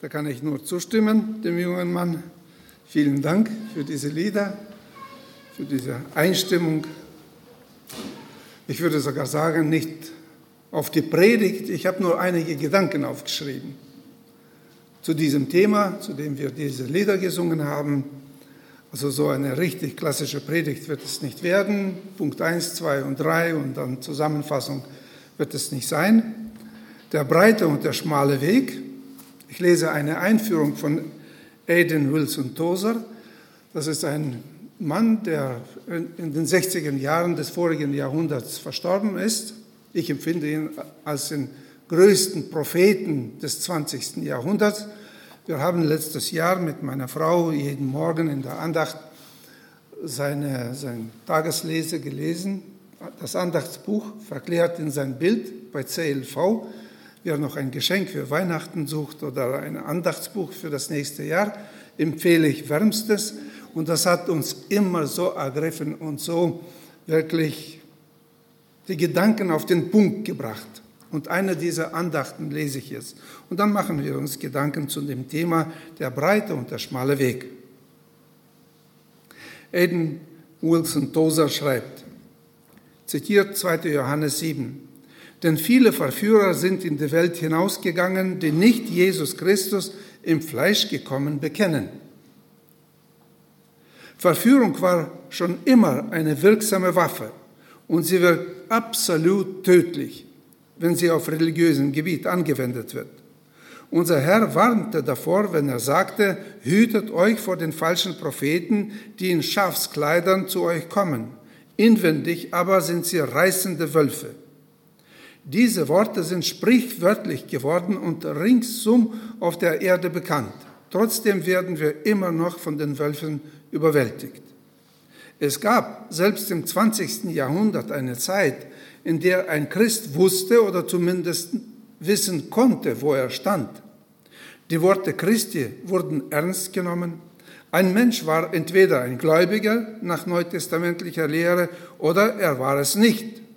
Da kann ich nur zustimmen, dem jungen Mann. Vielen Dank für diese Lieder, für diese Einstimmung. Ich würde sogar sagen, nicht auf die Predigt, ich habe nur einige Gedanken aufgeschrieben zu diesem Thema, zu dem wir diese Lieder gesungen haben. Also so eine richtig klassische Predigt wird es nicht werden. Punkt 1, 2 und 3 und dann Zusammenfassung wird es nicht sein. Der breite und der schmale Weg. Ich lese eine Einführung von Aidan Wilson Tozer. Das ist ein Mann, der in den 60er Jahren des vorigen Jahrhunderts verstorben ist. Ich empfinde ihn als den größten Propheten des 20. Jahrhunderts. Wir haben letztes Jahr mit meiner Frau jeden Morgen in der Andacht seine, sein Tageslese gelesen. Das Andachtsbuch verklärt in sein Bild bei CLV. Wer noch ein Geschenk für Weihnachten sucht oder ein Andachtsbuch für das nächste Jahr, empfehle ich wärmstes. Und das hat uns immer so ergriffen und so wirklich die Gedanken auf den Punkt gebracht. Und eine dieser Andachten lese ich jetzt. Und dann machen wir uns Gedanken zu dem Thema der breite und der schmale Weg. Aiden Wilson Tozer schreibt, zitiert 2. Johannes 7, denn viele Verführer sind in die Welt hinausgegangen, die nicht Jesus Christus im Fleisch gekommen bekennen. Verführung war schon immer eine wirksame Waffe und sie wird absolut tödlich wenn sie auf religiösem Gebiet angewendet wird. Unser Herr warnte davor, wenn er sagte, hütet euch vor den falschen Propheten, die in Schafskleidern zu euch kommen. Inwendig aber sind sie reißende Wölfe. Diese Worte sind sprichwörtlich geworden und ringsum auf der Erde bekannt. Trotzdem werden wir immer noch von den Wölfen überwältigt. Es gab selbst im 20. Jahrhundert eine Zeit, in der ein Christ wusste oder zumindest wissen konnte, wo er stand. Die Worte Christi wurden ernst genommen. Ein Mensch war entweder ein Gläubiger nach neutestamentlicher Lehre oder er war es nicht.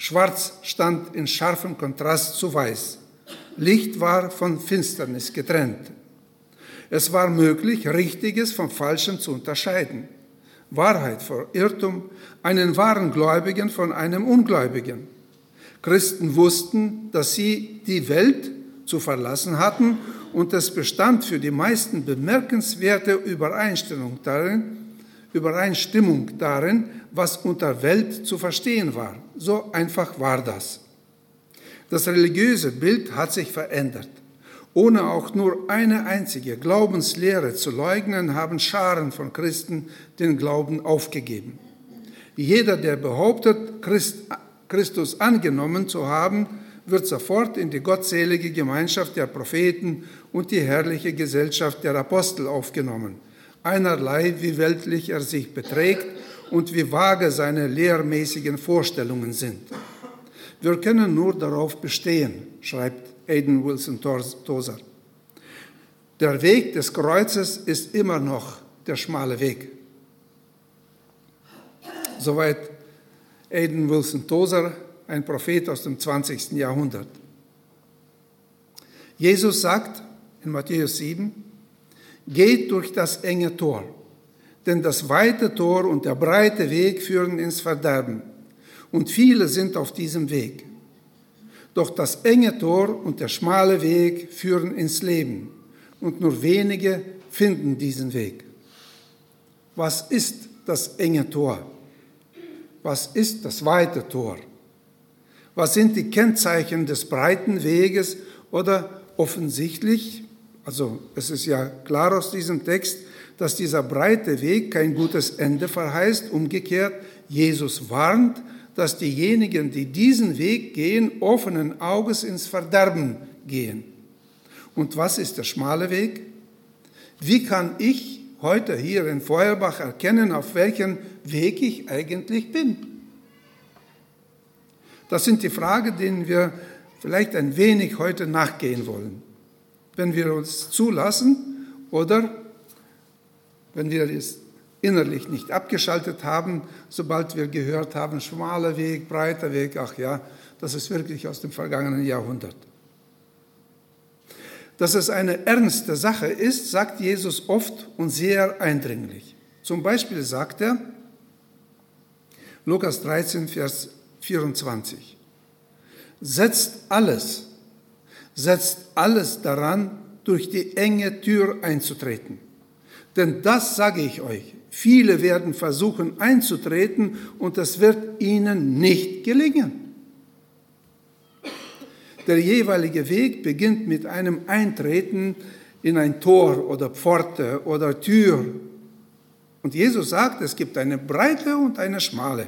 Schwarz stand in scharfem Kontrast zu Weiß. Licht war von Finsternis getrennt. Es war möglich, Richtiges vom Falschen zu unterscheiden. Wahrheit vor Irrtum, einen wahren Gläubigen von einem Ungläubigen. Christen wussten, dass sie die Welt zu verlassen hatten und es bestand für die meisten bemerkenswerte Übereinstimmung darin, Übereinstimmung darin, was unter Welt zu verstehen war. So einfach war das. Das religiöse Bild hat sich verändert. Ohne auch nur eine einzige Glaubenslehre zu leugnen, haben Scharen von Christen den Glauben aufgegeben. Jeder, der behauptet, Christ, Christus angenommen zu haben, wird sofort in die gottselige Gemeinschaft der Propheten und die herrliche Gesellschaft der Apostel aufgenommen. Einerlei, wie weltlich er sich beträgt und wie vage seine lehrmäßigen Vorstellungen sind. Wir können nur darauf bestehen, schreibt Aidan Wilson Tozer. Der Weg des Kreuzes ist immer noch der schmale Weg. Soweit Aidan Wilson Tozer, ein Prophet aus dem 20. Jahrhundert. Jesus sagt in Matthäus 7, geht durch das enge Tor, denn das weite Tor und der breite Weg führen ins Verderben, und viele sind auf diesem Weg. Doch das enge Tor und der schmale Weg führen ins Leben und nur wenige finden diesen Weg. Was ist das enge Tor? Was ist das weite Tor? Was sind die Kennzeichen des breiten Weges oder offensichtlich, also es ist ja klar aus diesem Text, dass dieser breite Weg kein gutes Ende verheißt. Umgekehrt, Jesus warnt, dass diejenigen, die diesen Weg gehen, offenen Auges ins Verderben gehen. Und was ist der schmale Weg? Wie kann ich heute hier in Feuerbach erkennen, auf welchem Weg ich eigentlich bin? Das sind die Fragen, denen wir vielleicht ein wenig heute nachgehen wollen. Wenn wir uns zulassen oder wenn wir es innerlich nicht abgeschaltet haben, sobald wir gehört haben, schmaler Weg, breiter Weg, ach ja, das ist wirklich aus dem vergangenen Jahrhundert. Dass es eine ernste Sache ist, sagt Jesus oft und sehr eindringlich. Zum Beispiel sagt er, Lukas 13, Vers 24, setzt alles, setzt alles daran, durch die enge Tür einzutreten. Denn das sage ich euch, viele werden versuchen einzutreten und es wird ihnen nicht gelingen. Der jeweilige Weg beginnt mit einem Eintreten in ein Tor oder Pforte oder Tür. Und Jesus sagt, es gibt eine breite und eine schmale.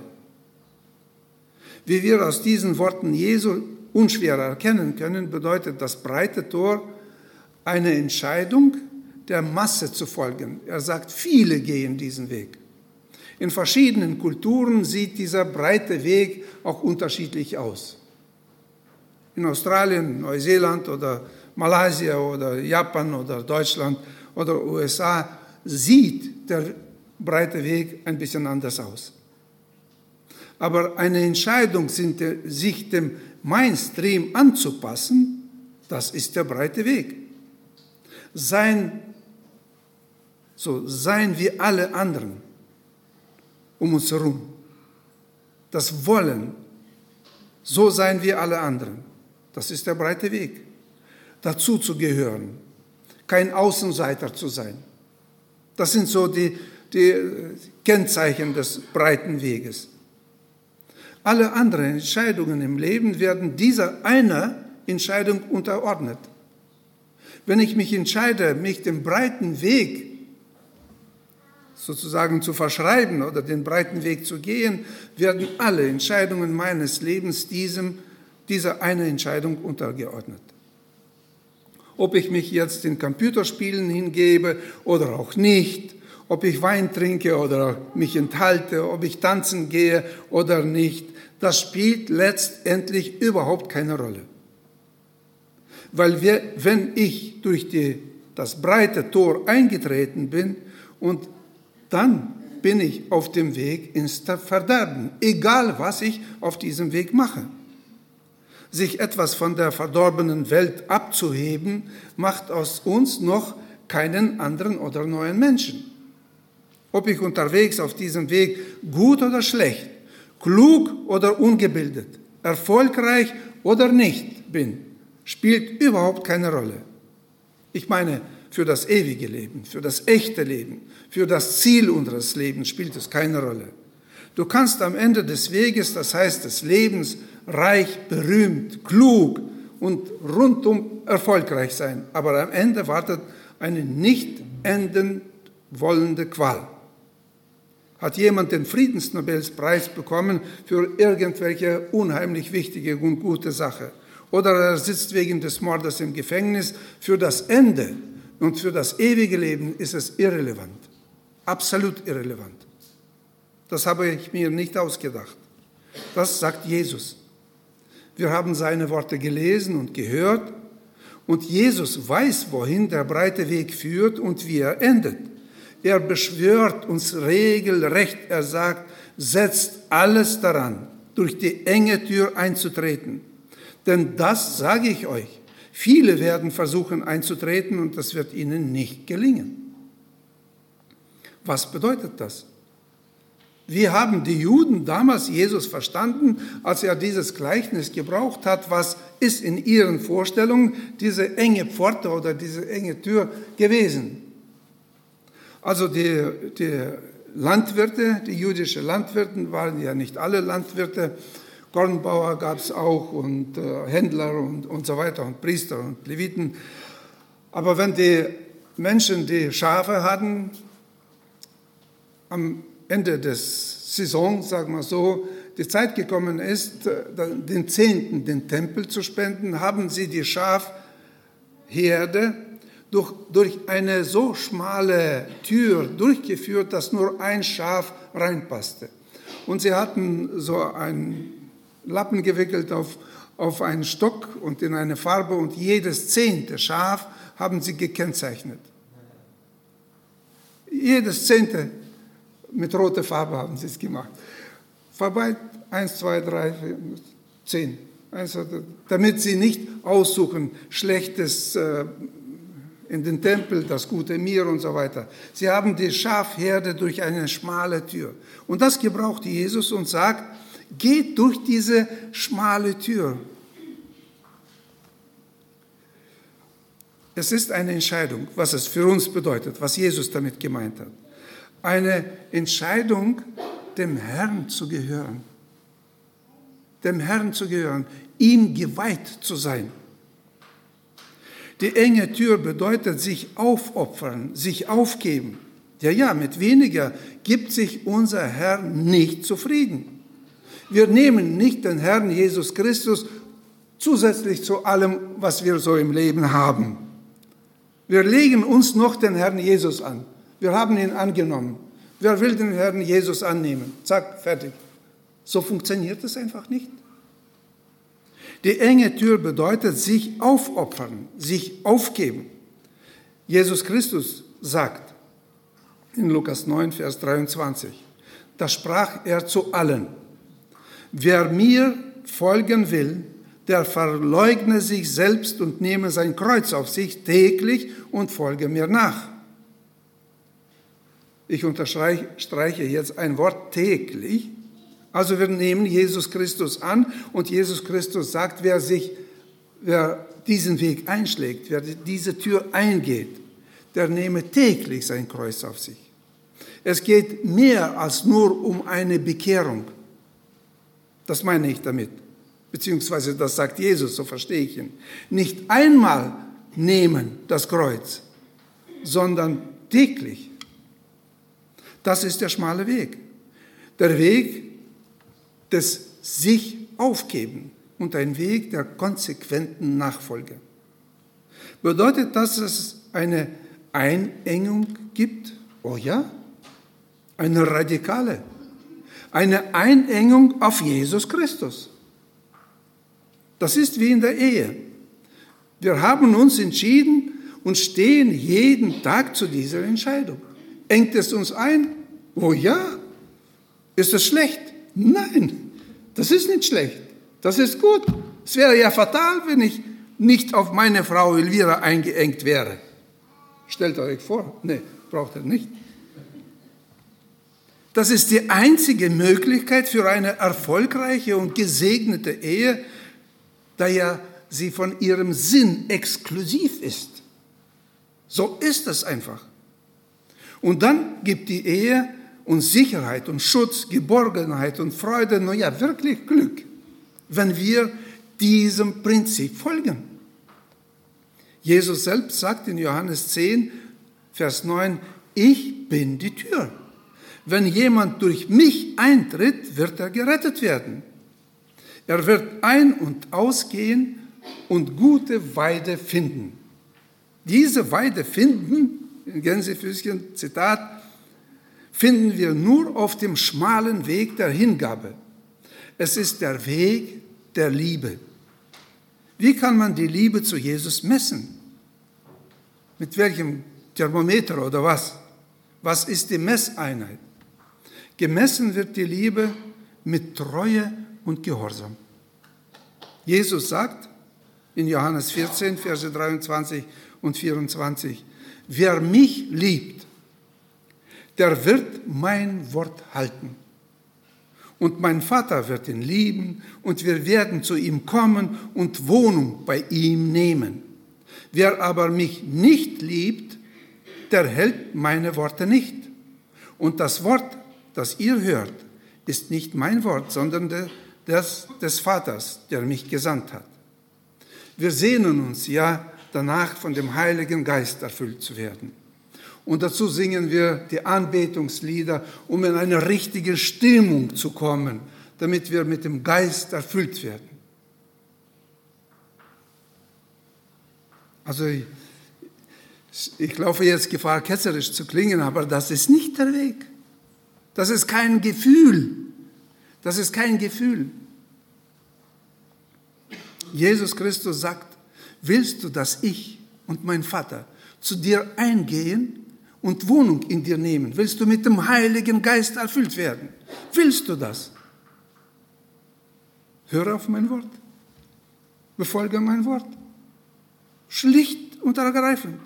Wie wir aus diesen Worten Jesu unschwer erkennen können, bedeutet das breite Tor eine Entscheidung, der Masse zu folgen. Er sagt, viele gehen diesen Weg. In verschiedenen Kulturen sieht dieser breite Weg auch unterschiedlich aus in Australien, Neuseeland oder Malaysia oder Japan oder Deutschland oder USA sieht der breite Weg ein bisschen anders aus. Aber eine Entscheidung, sich dem Mainstream anzupassen, das ist der breite Weg. Sein, so seien wir alle anderen um uns herum. Das Wollen, so seien wir alle anderen. Das ist der breite Weg. Dazu zu gehören, kein Außenseiter zu sein. Das sind so die, die Kennzeichen des breiten Weges. Alle anderen Entscheidungen im Leben werden dieser einer Entscheidung unterordnet. Wenn ich mich entscheide, mich dem breiten Weg sozusagen zu verschreiben oder den breiten Weg zu gehen, werden alle Entscheidungen meines Lebens diesem dieser eine Entscheidung untergeordnet. Ob ich mich jetzt in Computerspielen hingebe oder auch nicht, ob ich Wein trinke oder mich enthalte, ob ich tanzen gehe oder nicht, das spielt letztendlich überhaupt keine Rolle. Weil wir, wenn ich durch die, das breite Tor eingetreten bin und dann bin ich auf dem Weg ins Verderben, egal was ich auf diesem Weg mache. Sich etwas von der verdorbenen Welt abzuheben, macht aus uns noch keinen anderen oder neuen Menschen. Ob ich unterwegs auf diesem Weg gut oder schlecht, klug oder ungebildet, erfolgreich oder nicht bin, spielt überhaupt keine Rolle. Ich meine, für das ewige Leben, für das echte Leben, für das Ziel unseres Lebens spielt es keine Rolle. Du kannst am Ende des Weges, das heißt des Lebens, reich, berühmt, klug und rundum erfolgreich sein. Aber am Ende wartet eine nicht enden wollende Qual. Hat jemand den Friedensnobelspreis bekommen für irgendwelche unheimlich wichtige und gute Sache? Oder er sitzt wegen des Mordes im Gefängnis. Für das Ende und für das ewige Leben ist es irrelevant. Absolut irrelevant. Das habe ich mir nicht ausgedacht. Das sagt Jesus. Wir haben seine Worte gelesen und gehört. Und Jesus weiß, wohin der breite Weg führt und wie er endet. Er beschwört uns regelrecht. Er sagt, setzt alles daran, durch die enge Tür einzutreten. Denn das sage ich euch. Viele werden versuchen einzutreten und das wird ihnen nicht gelingen. Was bedeutet das? Wie haben die Juden damals Jesus verstanden, als er dieses Gleichnis gebraucht hat? Was ist in ihren Vorstellungen diese enge Pforte oder diese enge Tür gewesen? Also die, die Landwirte, die jüdischen Landwirte waren ja nicht alle Landwirte. Kornbauer gab es auch und äh, Händler und, und so weiter und Priester und Leviten. Aber wenn die Menschen die Schafe hatten, am Ende des Saison, sagen wir so, die Zeit gekommen ist, äh, den Zehnten den Tempel zu spenden, haben sie die Schafherde durch, durch eine so schmale Tür durchgeführt, dass nur ein Schaf reinpasste. Und sie hatten so einen Lappen gewickelt auf, auf einen Stock und in eine Farbe und jedes zehnte Schaf haben sie gekennzeichnet. Jedes zehnte mit roter Farbe haben sie es gemacht. Vorbei, eins, zwei, drei, vier, zehn. Also, damit sie nicht aussuchen, schlechtes äh, in den Tempel, das gute Mir und so weiter. Sie haben die Schafherde durch eine schmale Tür. Und das gebraucht Jesus und sagt, geht durch diese schmale Tür. Es ist eine Entscheidung, was es für uns bedeutet, was Jesus damit gemeint hat. Eine Entscheidung, dem Herrn zu gehören. Dem Herrn zu gehören, ihm geweiht zu sein. Die enge Tür bedeutet sich aufopfern, sich aufgeben. Ja, ja, mit weniger gibt sich unser Herr nicht zufrieden. Wir nehmen nicht den Herrn Jesus Christus zusätzlich zu allem, was wir so im Leben haben. Wir legen uns noch den Herrn Jesus an. Wir haben ihn angenommen. Wer will den Herrn Jesus annehmen? Zack, fertig. So funktioniert es einfach nicht. Die enge Tür bedeutet sich aufopfern, sich aufgeben. Jesus Christus sagt in Lukas 9, Vers 23, da sprach er zu allen, wer mir folgen will, der verleugne sich selbst und nehme sein Kreuz auf sich täglich und folge mir nach. Ich unterstreiche jetzt ein Wort täglich, also wir nehmen Jesus Christus an und Jesus Christus sagt, wer sich, wer diesen Weg einschlägt, wer diese Tür eingeht, der nehme täglich sein Kreuz auf sich. Es geht mehr als nur um eine Bekehrung. Das meine ich damit. Beziehungsweise das sagt Jesus, so verstehe ich ihn. Nicht einmal nehmen das Kreuz, sondern täglich. Das ist der schmale Weg. Der Weg des sich aufgeben und ein Weg der konsequenten Nachfolge. Bedeutet das, dass es eine Einengung gibt? Oh ja, eine radikale. Eine Einengung auf Jesus Christus. Das ist wie in der Ehe. Wir haben uns entschieden und stehen jeden Tag zu dieser Entscheidung. Engt es uns ein? Oh ja. Ist es schlecht? Nein, das ist nicht schlecht. Das ist gut. Es wäre ja fatal, wenn ich nicht auf meine Frau Elvira eingeengt wäre. Stellt euch vor. Nee, braucht er nicht. Das ist die einzige Möglichkeit für eine erfolgreiche und gesegnete Ehe, da ja sie von ihrem Sinn exklusiv ist. So ist es einfach. Und dann gibt die Ehe und Sicherheit und Schutz, Geborgenheit und Freude, nur ja, wirklich Glück, wenn wir diesem Prinzip folgen. Jesus selbst sagt in Johannes 10, Vers 9, ich bin die Tür. Wenn jemand durch mich eintritt, wird er gerettet werden. Er wird ein- und ausgehen und gute Weide finden. Diese Weide finden, in Gänsefüßchen, Zitat, finden wir nur auf dem schmalen Weg der Hingabe. Es ist der Weg der Liebe. Wie kann man die Liebe zu Jesus messen? Mit welchem Thermometer oder was? Was ist die Messeinheit? Gemessen wird die Liebe mit Treue und Gehorsam. Jesus sagt in Johannes 14, Verse 23 und 24, wer mich liebt, der wird mein Wort halten. Und mein Vater wird ihn lieben und wir werden zu ihm kommen und Wohnung bei ihm nehmen. Wer aber mich nicht liebt, der hält meine Worte nicht. Und das Wort, das ihr hört, ist nicht mein Wort, sondern das des Vaters, der mich gesandt hat. Wir sehnen uns ja danach, von dem Heiligen Geist erfüllt zu werden. Und dazu singen wir die Anbetungslieder, um in eine richtige Stimmung zu kommen, damit wir mit dem Geist erfüllt werden. Also ich, ich laufe jetzt Gefahr, ketzerisch zu klingen, aber das ist nicht der Weg. Das ist kein Gefühl. Das ist kein Gefühl. Jesus Christus sagt, willst du, dass ich und mein Vater zu dir eingehen und Wohnung in dir nehmen? Willst du mit dem Heiligen Geist erfüllt werden? Willst du das? Höre auf mein Wort. Befolge mein Wort. Schlicht und ergreifend.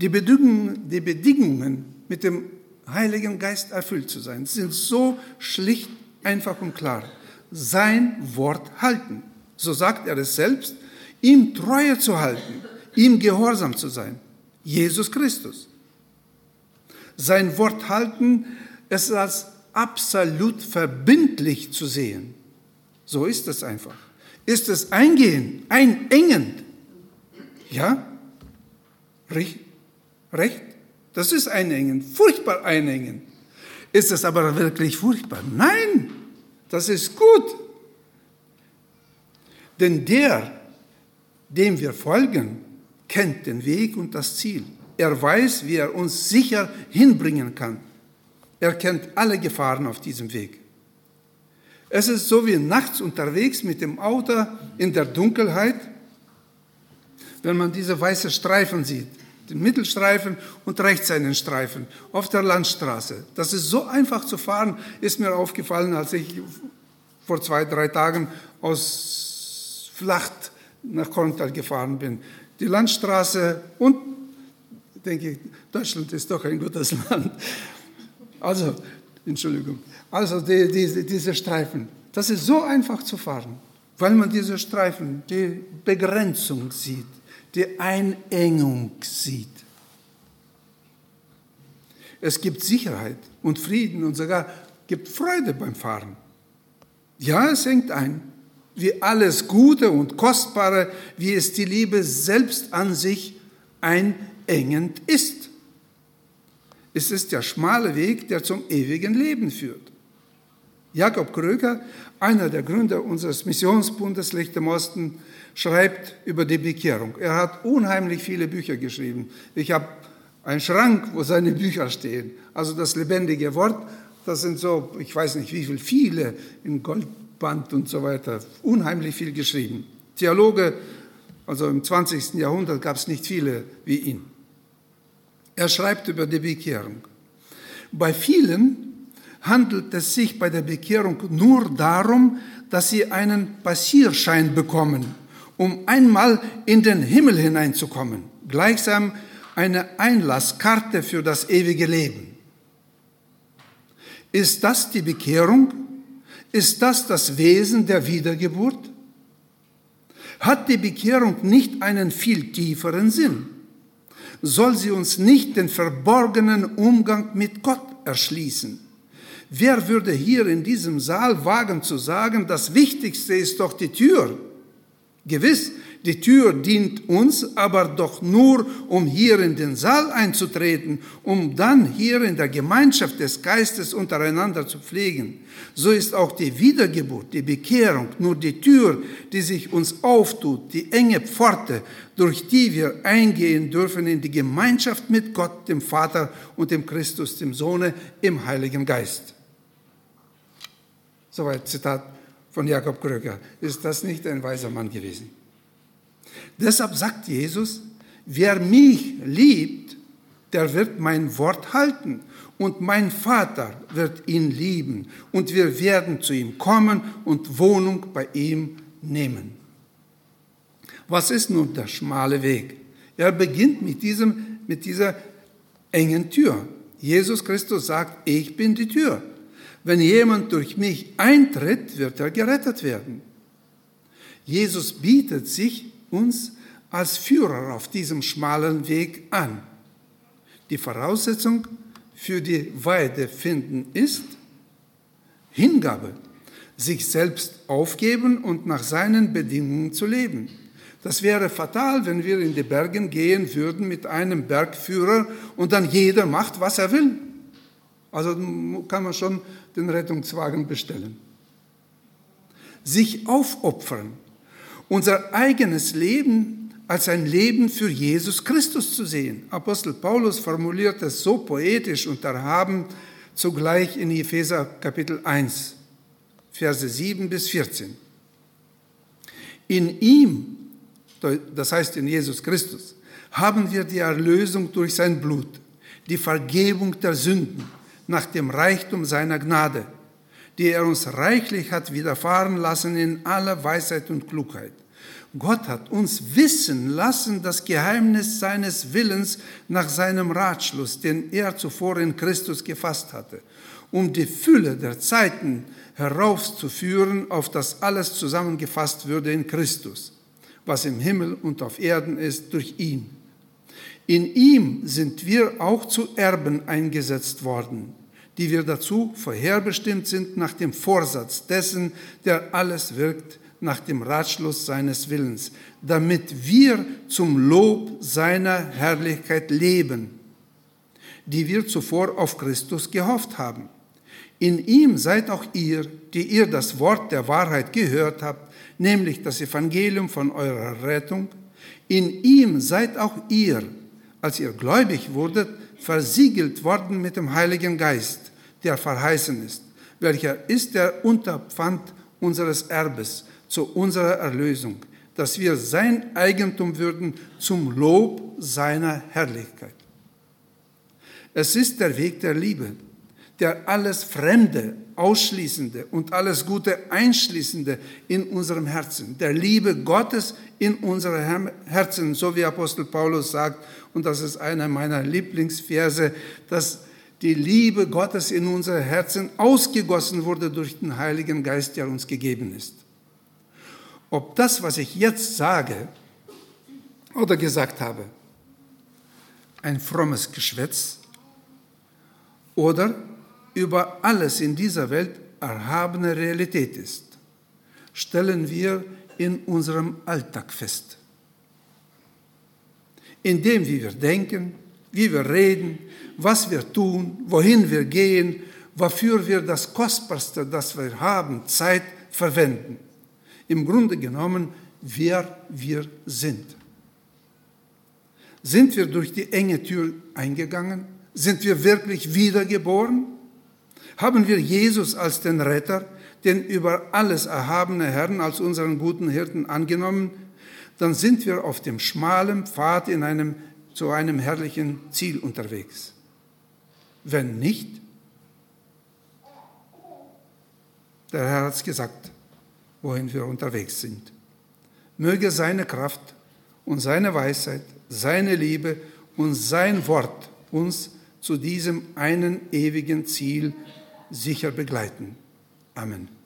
die Bedingungen, die Bedingungen mit dem Heiligen Geist erfüllt zu sein, sind so schlicht, einfach und klar. Sein Wort halten. So sagt er es selbst, ihm Treue zu halten, ihm gehorsam zu sein. Jesus Christus. Sein Wort halten, es als absolut verbindlich zu sehen. So ist es einfach. Ist es eingehend, einengend? Ja? Recht? Recht? Das ist einengend, furchtbar einengend. Ist es aber wirklich furchtbar? Nein, das ist gut. Denn der, dem wir folgen, kennt den Weg und das Ziel. Er weiß, wie er uns sicher hinbringen kann. Er kennt alle Gefahren auf diesem Weg. Es ist so wie nachts unterwegs mit dem Auto in der Dunkelheit, wenn man diese weißen Streifen sieht, den Mittelstreifen und rechts einen Streifen auf der Landstraße. Das ist so einfach zu fahren, ist mir aufgefallen, als ich vor zwei, drei Tagen aus Flacht nach Korntal gefahren bin. Die Landstraße und denke ich, Deutschland ist doch ein gutes Land. Also, Entschuldigung. Also die, die, diese Streifen, das ist so einfach zu fahren, weil man diese Streifen, die Begrenzung sieht, die Einengung sieht. Es gibt Sicherheit und Frieden und sogar gibt Freude beim Fahren. Ja, es hängt ein, wie alles Gute und Kostbare, wie es die Liebe selbst an sich einengend ist. Es ist der schmale Weg, der zum ewigen Leben führt. Jakob Kröger, einer der Gründer unseres Missionsbundes Licht im Osten, schreibt über die Bekehrung. Er hat unheimlich viele Bücher geschrieben. Ich habe einen Schrank, wo seine Bücher stehen. Also das lebendige Wort, das sind so, ich weiß nicht wie viel, viele in Goldband und so weiter. Unheimlich viel geschrieben. Theologe, also im 20. Jahrhundert gab es nicht viele wie ihn. Er schreibt über die Bekehrung. Bei vielen handelt es sich bei der Bekehrung nur darum, dass sie einen Passierschein bekommen, um einmal in den Himmel hineinzukommen, gleichsam eine Einlasskarte für das ewige Leben. Ist das die Bekehrung? Ist das das Wesen der Wiedergeburt? Hat die Bekehrung nicht einen viel tieferen Sinn? soll sie uns nicht den verborgenen Umgang mit Gott erschließen. Wer würde hier in diesem Saal wagen zu sagen, das Wichtigste ist doch die Tür? Gewiss, die Tür dient uns aber doch nur, um hier in den Saal einzutreten, um dann hier in der Gemeinschaft des Geistes untereinander zu pflegen. So ist auch die Wiedergeburt, die Bekehrung nur die Tür, die sich uns auftut, die enge Pforte, durch die wir eingehen dürfen in die Gemeinschaft mit Gott, dem Vater und dem Christus, dem Sohne, im Heiligen Geist. Soweit Zitat von Jakob Kröger. Ist das nicht ein weiser Mann gewesen? Deshalb sagt Jesus, wer mich liebt, der wird mein Wort halten und mein Vater wird ihn lieben und wir werden zu ihm kommen und Wohnung bei ihm nehmen. Was ist nun der schmale Weg? Er beginnt mit, diesem, mit dieser engen Tür. Jesus Christus sagt, ich bin die Tür. Wenn jemand durch mich eintritt, wird er gerettet werden. Jesus bietet sich uns als Führer auf diesem schmalen Weg an. Die Voraussetzung für die Weide finden ist Hingabe, sich selbst aufgeben und nach seinen Bedingungen zu leben. Das wäre fatal, wenn wir in die Bergen gehen würden mit einem Bergführer und dann jeder macht, was er will. Also kann man schon den Rettungswagen bestellen. Sich aufopfern, unser eigenes Leben als ein Leben für Jesus Christus zu sehen. Apostel Paulus formuliert es so poetisch und erhaben zugleich in Epheser Kapitel 1, Verse 7 bis 14. In ihm, das heißt in Jesus Christus, haben wir die Erlösung durch sein Blut, die Vergebung der Sünden nach dem Reichtum seiner Gnade, die er uns reichlich hat widerfahren lassen in aller Weisheit und Klugheit, Gott hat uns wissen lassen das Geheimnis seines Willens nach seinem Ratschluss, den er zuvor in Christus gefasst hatte, um die Fülle der Zeiten heraufzuführen, auf das alles zusammengefasst würde in Christus, was im Himmel und auf Erden ist, durch ihn. In ihm sind wir auch zu Erben eingesetzt worden, die wir dazu vorherbestimmt sind nach dem Vorsatz dessen, der alles wirkt, nach dem Ratschluss seines Willens, damit wir zum Lob seiner Herrlichkeit leben, die wir zuvor auf Christus gehofft haben. In ihm seid auch ihr, die ihr das Wort der Wahrheit gehört habt, nämlich das Evangelium von eurer Rettung. In ihm seid auch ihr, als ihr gläubig wurdet, versiegelt worden mit dem Heiligen Geist, der verheißen ist, welcher ist der Unterpfand unseres Erbes zu unserer Erlösung, dass wir sein Eigentum würden zum Lob seiner Herrlichkeit. Es ist der Weg der Liebe, der alles Fremde, Ausschließende und alles Gute Einschließende in unserem Herzen, der Liebe Gottes in unserem Herzen, so wie Apostel Paulus sagt, und das ist einer meiner Lieblingsverse, dass die Liebe Gottes in unser Herzen ausgegossen wurde durch den Heiligen Geist, der uns gegeben ist. Ob das, was ich jetzt sage oder gesagt habe, ein frommes Geschwätz oder über alles in dieser Welt erhabene Realität ist, stellen wir in unserem Alltag fest. In dem, wie wir denken, wie wir reden, was wir tun, wohin wir gehen, wofür wir das Kostbarste, das wir haben, Zeit verwenden. Im Grunde genommen, wer wir sind. Sind wir durch die enge Tür eingegangen? Sind wir wirklich wiedergeboren? Haben wir Jesus als den Retter, den über alles erhabene Herrn als unseren guten Hirten angenommen, dann sind wir auf dem schmalen Pfad in einem, zu einem herrlichen Ziel unterwegs. Wenn nicht, der Herr hat es gesagt, wohin wir unterwegs sind. Möge seine Kraft und seine Weisheit, seine Liebe und sein Wort uns zu diesem einen ewigen Ziel sicher begleiten. Amen.